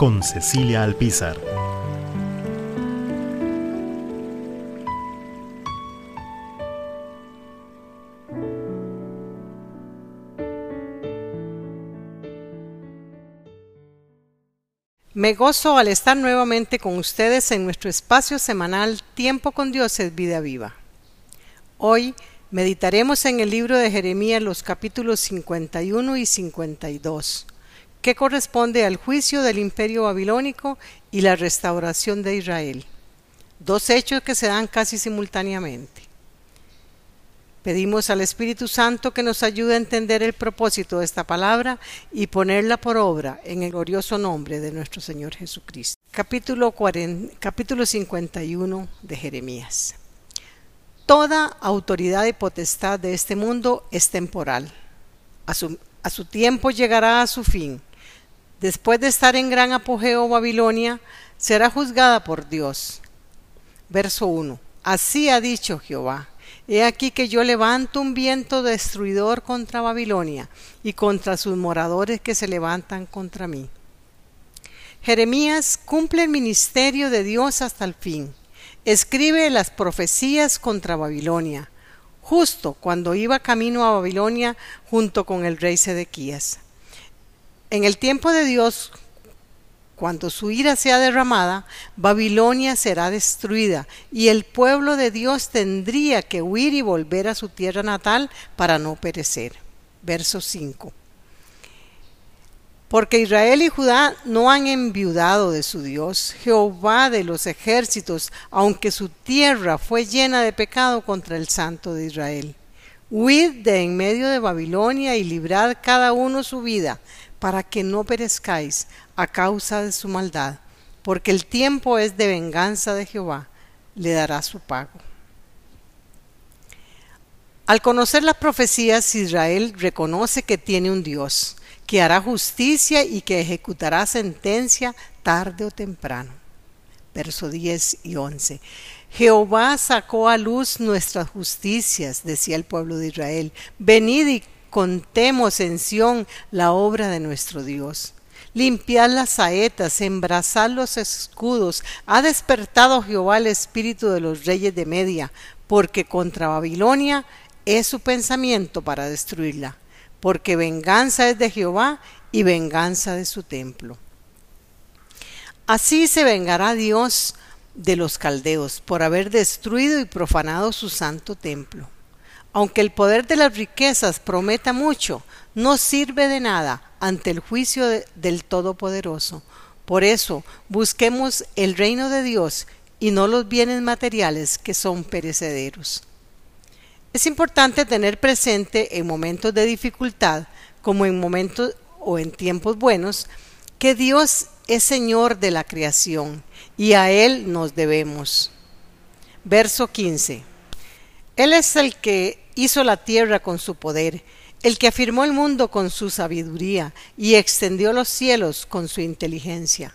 Con Cecilia Alpizar. Me gozo al estar nuevamente con ustedes en nuestro espacio semanal Tiempo con Dios es vida viva. Hoy meditaremos en el libro de Jeremías los capítulos 51 y 52, que corresponde al juicio del imperio babilónico y la restauración de Israel, dos hechos que se dan casi simultáneamente. Pedimos al Espíritu Santo que nos ayude a entender el propósito de esta palabra y ponerla por obra en el glorioso nombre de nuestro Señor Jesucristo. Capítulo, 40, capítulo 51 de Jeremías. Toda autoridad y potestad de este mundo es temporal. A su, a su tiempo llegará a su fin. Después de estar en gran apogeo Babilonia, será juzgada por Dios. Verso 1. Así ha dicho Jehová He aquí que yo levanto un viento destruidor contra Babilonia y contra sus moradores que se levantan contra mí. Jeremías cumple el ministerio de Dios hasta el fin. Escribe las profecías contra Babilonia, justo cuando iba camino a Babilonia junto con el rey Sedequías. En el tiempo de Dios cuando su ira sea derramada, Babilonia será destruida y el pueblo de Dios tendría que huir y volver a su tierra natal para no perecer. Verso 5. Porque Israel y Judá no han enviudado de su Dios, Jehová de los ejércitos, aunque su tierra fue llena de pecado contra el Santo de Israel. Huid de en medio de Babilonia y librad cada uno su vida, para que no perezcáis a causa de su maldad, porque el tiempo es de venganza de Jehová, le dará su pago. Al conocer las profecías, Israel reconoce que tiene un Dios, que hará justicia y que ejecutará sentencia tarde o temprano. Verso 10 y 11. Jehová sacó a luz nuestras justicias, decía el pueblo de Israel. Venid y contemos en Sión la obra de nuestro Dios. Limpiad las saetas, embrazad los escudos. Ha despertado Jehová el espíritu de los reyes de Media, porque contra Babilonia es su pensamiento para destruirla, porque venganza es de Jehová y venganza de su templo. Así se vengará Dios de los caldeos por haber destruido y profanado su santo templo. Aunque el poder de las riquezas prometa mucho, no sirve de nada ante el juicio del Todopoderoso. Por eso, busquemos el reino de Dios y no los bienes materiales que son perecederos. Es importante tener presente en momentos de dificultad, como en momentos o en tiempos buenos, que Dios es Señor de la creación y a Él nos debemos. Verso 15. Él es el que hizo la tierra con su poder, el que afirmó el mundo con su sabiduría y extendió los cielos con su inteligencia.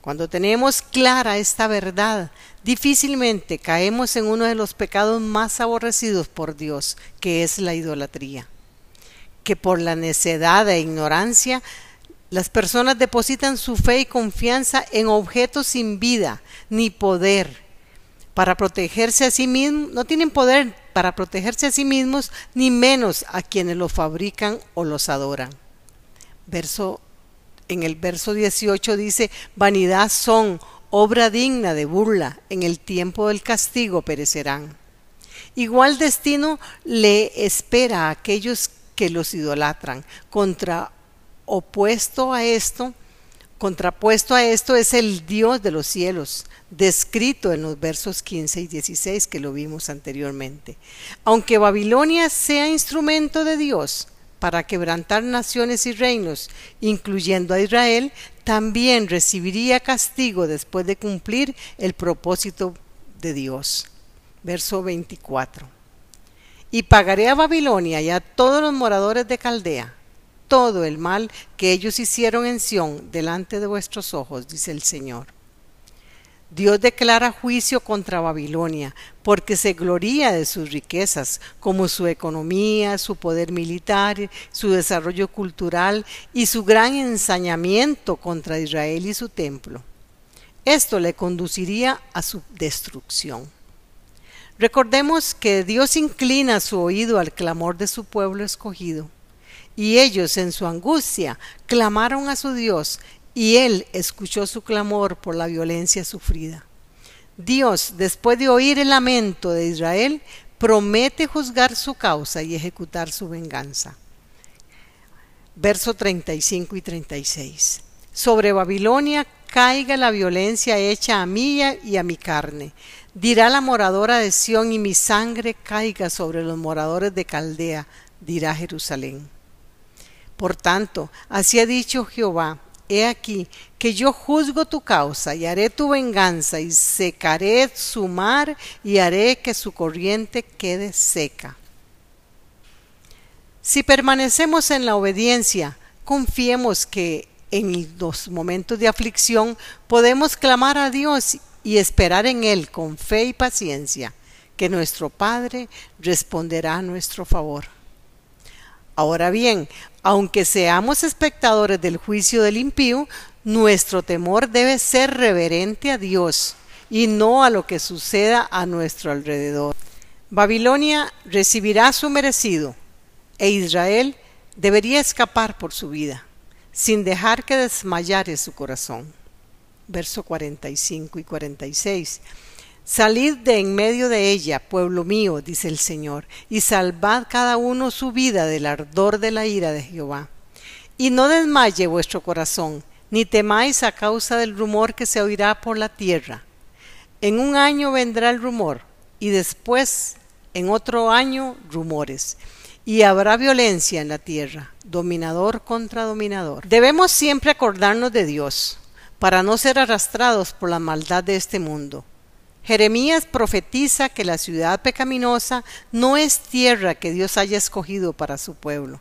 Cuando tenemos clara esta verdad, difícilmente caemos en uno de los pecados más aborrecidos por Dios, que es la idolatría. Que por la necedad e ignorancia las personas depositan su fe y confianza en objetos sin vida ni poder, para protegerse a sí mismos, no tienen poder para protegerse a sí mismos, ni menos a quienes los fabrican o los adoran. Verso, en el verso 18 dice, vanidad son, obra digna de burla, en el tiempo del castigo perecerán. Igual destino le espera a aquellos que los idolatran. Contra opuesto a esto, contrapuesto a esto es el Dios de los cielos, descrito en los versos 15 y 16 que lo vimos anteriormente. Aunque Babilonia sea instrumento de Dios, para quebrantar naciones y reinos, incluyendo a Israel, también recibiría castigo después de cumplir el propósito de Dios. Verso 24. Y pagaré a Babilonia y a todos los moradores de Caldea todo el mal que ellos hicieron en Sión delante de vuestros ojos, dice el Señor. Dios declara juicio contra Babilonia, porque se gloría de sus riquezas, como su economía, su poder militar, su desarrollo cultural y su gran ensañamiento contra Israel y su templo. Esto le conduciría a su destrucción. Recordemos que Dios inclina su oído al clamor de su pueblo escogido, y ellos en su angustia clamaron a su Dios y él escuchó su clamor por la violencia sufrida. Dios, después de oír el lamento de Israel, promete juzgar su causa y ejecutar su venganza. Verso 35 y 36. Sobre Babilonia caiga la violencia hecha a mí y a mi carne. Dirá la moradora de Sión y mi sangre caiga sobre los moradores de Caldea, dirá Jerusalén. Por tanto, así ha dicho Jehová, He aquí que yo juzgo tu causa y haré tu venganza y secaré su mar y haré que su corriente quede seca. Si permanecemos en la obediencia, confiemos que en los momentos de aflicción podemos clamar a Dios y esperar en Él con fe y paciencia, que nuestro Padre responderá a nuestro favor. Ahora bien, aunque seamos espectadores del juicio del impío, nuestro temor debe ser reverente a Dios y no a lo que suceda a nuestro alrededor. Babilonia recibirá su merecido e Israel debería escapar por su vida, sin dejar que desmayare su corazón. Verso 45 y 46. Salid de en medio de ella, pueblo mío, dice el Señor, y salvad cada uno su vida del ardor de la ira de Jehová. Y no desmaye vuestro corazón, ni temáis a causa del rumor que se oirá por la tierra. En un año vendrá el rumor, y después, en otro año, rumores. Y habrá violencia en la tierra, dominador contra dominador. Debemos siempre acordarnos de Dios, para no ser arrastrados por la maldad de este mundo Jeremías profetiza que la ciudad pecaminosa no es tierra que Dios haya escogido para su pueblo.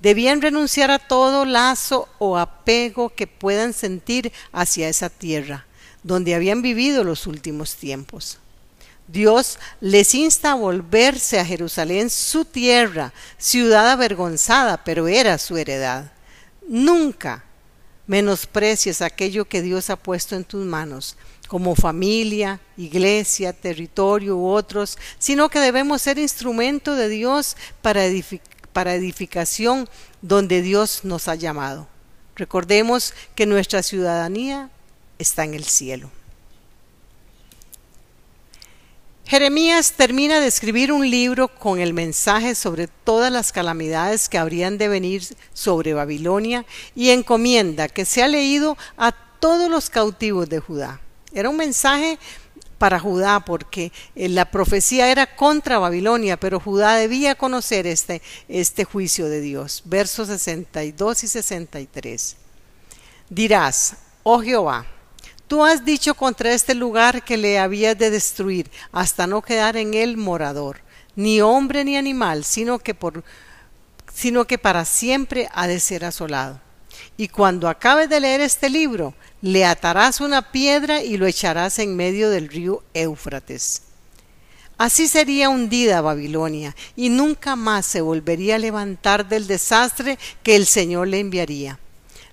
Debían renunciar a todo lazo o apego que puedan sentir hacia esa tierra, donde habían vivido los últimos tiempos. Dios les insta a volverse a Jerusalén, su tierra, ciudad avergonzada, pero era su heredad. Nunca menosprecies aquello que Dios ha puesto en tus manos, como familia, iglesia, territorio u otros, sino que debemos ser instrumento de Dios para, para edificación donde Dios nos ha llamado. Recordemos que nuestra ciudadanía está en el cielo. Jeremías termina de escribir un libro con el mensaje sobre todas las calamidades que habrían de venir sobre Babilonia y encomienda que sea leído a todos los cautivos de Judá. Era un mensaje para Judá porque eh, la profecía era contra Babilonia, pero Judá debía conocer este, este juicio de Dios. Versos 62 y 63. Dirás, oh Jehová, tú has dicho contra este lugar que le habías de destruir hasta no quedar en él morador, ni hombre ni animal, sino que, por, sino que para siempre ha de ser asolado. Y cuando acabes de leer este libro, le atarás una piedra y lo echarás en medio del río Éufrates. Así sería hundida Babilonia y nunca más se volvería a levantar del desastre que el Señor le enviaría.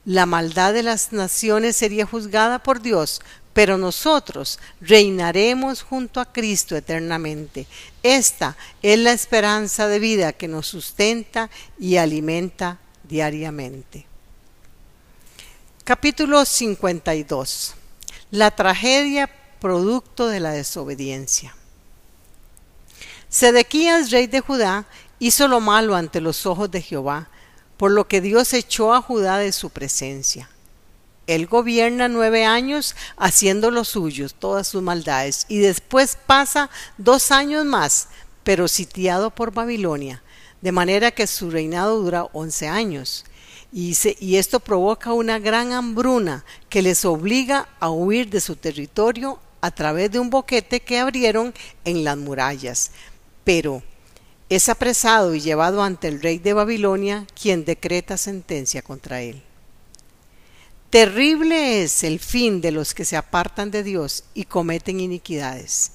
La maldad de las naciones sería juzgada por Dios, pero nosotros reinaremos junto a Cristo eternamente. Esta es la esperanza de vida que nos sustenta y alimenta diariamente. Capítulo 52. La tragedia producto de la desobediencia. Sedequías, rey de Judá, hizo lo malo ante los ojos de Jehová, por lo que Dios echó a Judá de su presencia. Él gobierna nueve años haciendo lo suyo, todas sus maldades, y después pasa dos años más, pero sitiado por Babilonia, de manera que su reinado dura 11 años. Y, y, esto provoca una gran hambruna que les obliga a huir de su territorio a través de un boquete que abrieron en las murallas. Pero es apresado y llevado ante el rey de Babilonia, quien decreta sentencia contra él. Terrible es el fin de los que se apartan de Dios y cometen iniquidades.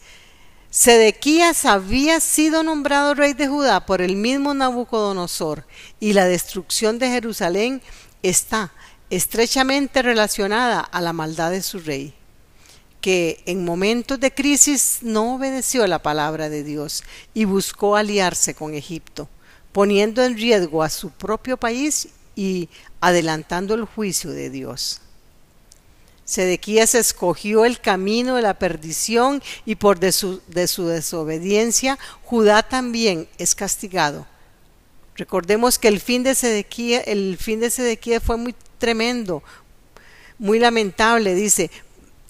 Sedequías había sido nombrado rey de Judá por el mismo Nabucodonosor y la destrucción de Jerusalén está estrechamente relacionada a la maldad de su rey que en momentos de crisis no obedeció la palabra de Dios y buscó aliarse con Egipto, poniendo en riesgo a su propio país y adelantando el juicio de Dios. Sedequías escogió el camino de la perdición y por de su, de su desobediencia Judá también es castigado. Recordemos que el fin de Sedequías, el fin de Sedequías fue muy tremendo, muy lamentable, dice,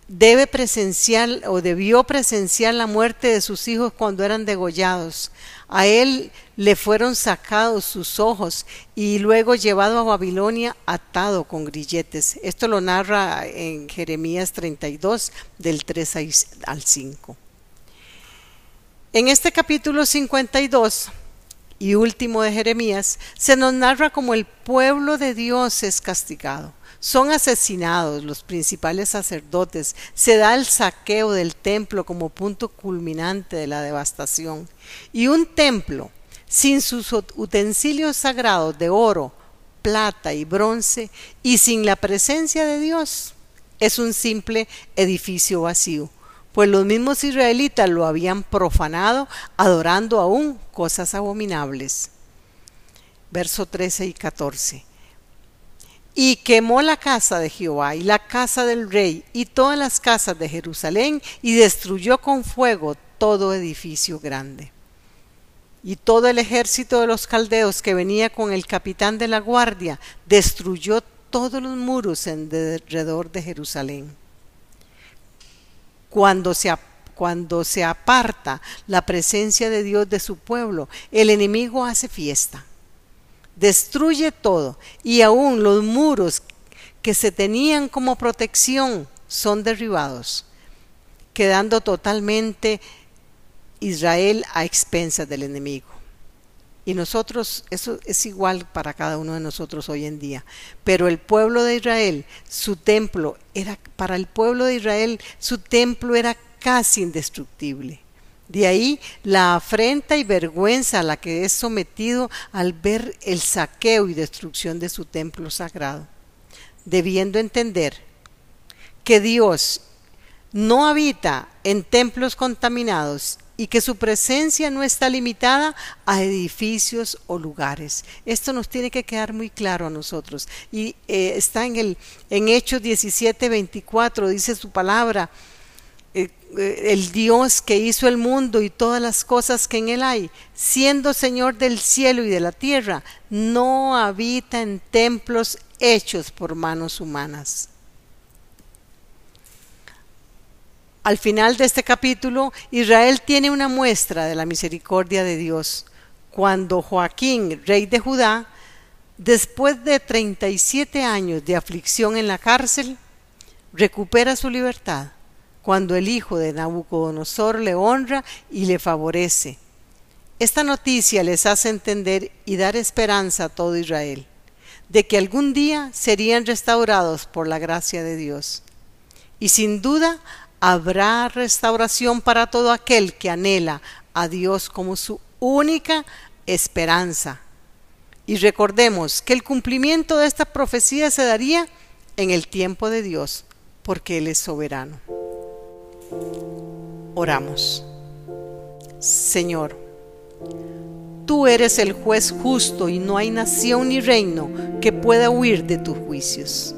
debe presenciar o debió presenciar la muerte de sus hijos cuando eran degollados. A él le fueron sacados sus ojos y luego llevado a Babilonia atado con grilletes. Esto lo narra en Jeremías 32 del 3 al 5. En este capítulo 52 y último de Jeremías se nos narra como el pueblo de Dios es castigado son asesinados los principales sacerdotes, se da el saqueo del templo como punto culminante de la devastación. Y un templo sin sus utensilios sagrados de oro, plata y bronce y sin la presencia de Dios es un simple edificio vacío, pues los mismos israelitas lo habían profanado adorando aún cosas abominables. Verso 13 y 14 y quemó la casa de Jehová y la casa del rey y todas las casas de Jerusalén y destruyó con fuego todo edificio grande. Y todo el ejército de los caldeos que venía con el capitán de la guardia destruyó todos los muros en de Jerusalén. Cuando se, cuando se aparta la presencia de Dios de su pueblo, el enemigo hace fiesta destruye todo y aún los muros que se tenían como protección son derribados, quedando totalmente Israel a expensas del enemigo. Y nosotros, eso es igual para cada uno de nosotros hoy en día. Pero el pueblo de Israel, su templo era, para el pueblo de Israel, su templo era casi indestructible. De ahí la afrenta y vergüenza a la que es sometido al ver el saqueo y destrucción de su templo sagrado, debiendo entender que Dios no habita en templos contaminados y que su presencia no está limitada a edificios o lugares. Esto nos tiene que quedar muy claro a nosotros. Y eh, está en, el, en Hechos 17, 24, dice su palabra, el Dios que hizo el mundo y todas las cosas que en él hay, siendo Señor del cielo y de la tierra, no habita en templos hechos por manos humanas. Al final de este capítulo, Israel tiene una muestra de la misericordia de Dios, cuando Joaquín, rey de Judá, después de 37 años de aflicción en la cárcel, recupera su libertad cuando el hijo de Nabucodonosor le honra y le favorece. Esta noticia les hace entender y dar esperanza a todo Israel, de que algún día serían restaurados por la gracia de Dios. Y sin duda habrá restauración para todo aquel que anhela a Dios como su única esperanza. Y recordemos que el cumplimiento de esta profecía se daría en el tiempo de Dios, porque Él es soberano. Oramos. Señor, tú eres el juez justo y no hay nación ni reino que pueda huir de tus juicios.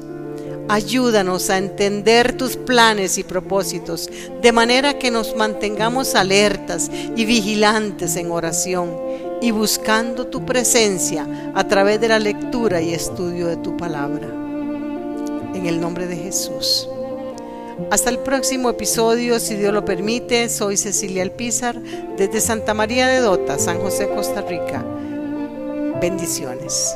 Ayúdanos a entender tus planes y propósitos de manera que nos mantengamos alertas y vigilantes en oración y buscando tu presencia a través de la lectura y estudio de tu palabra. En el nombre de Jesús. Hasta el próximo episodio, si Dios lo permite. Soy Cecilia Alpizar desde Santa María de Dota, San José, Costa Rica. Bendiciones.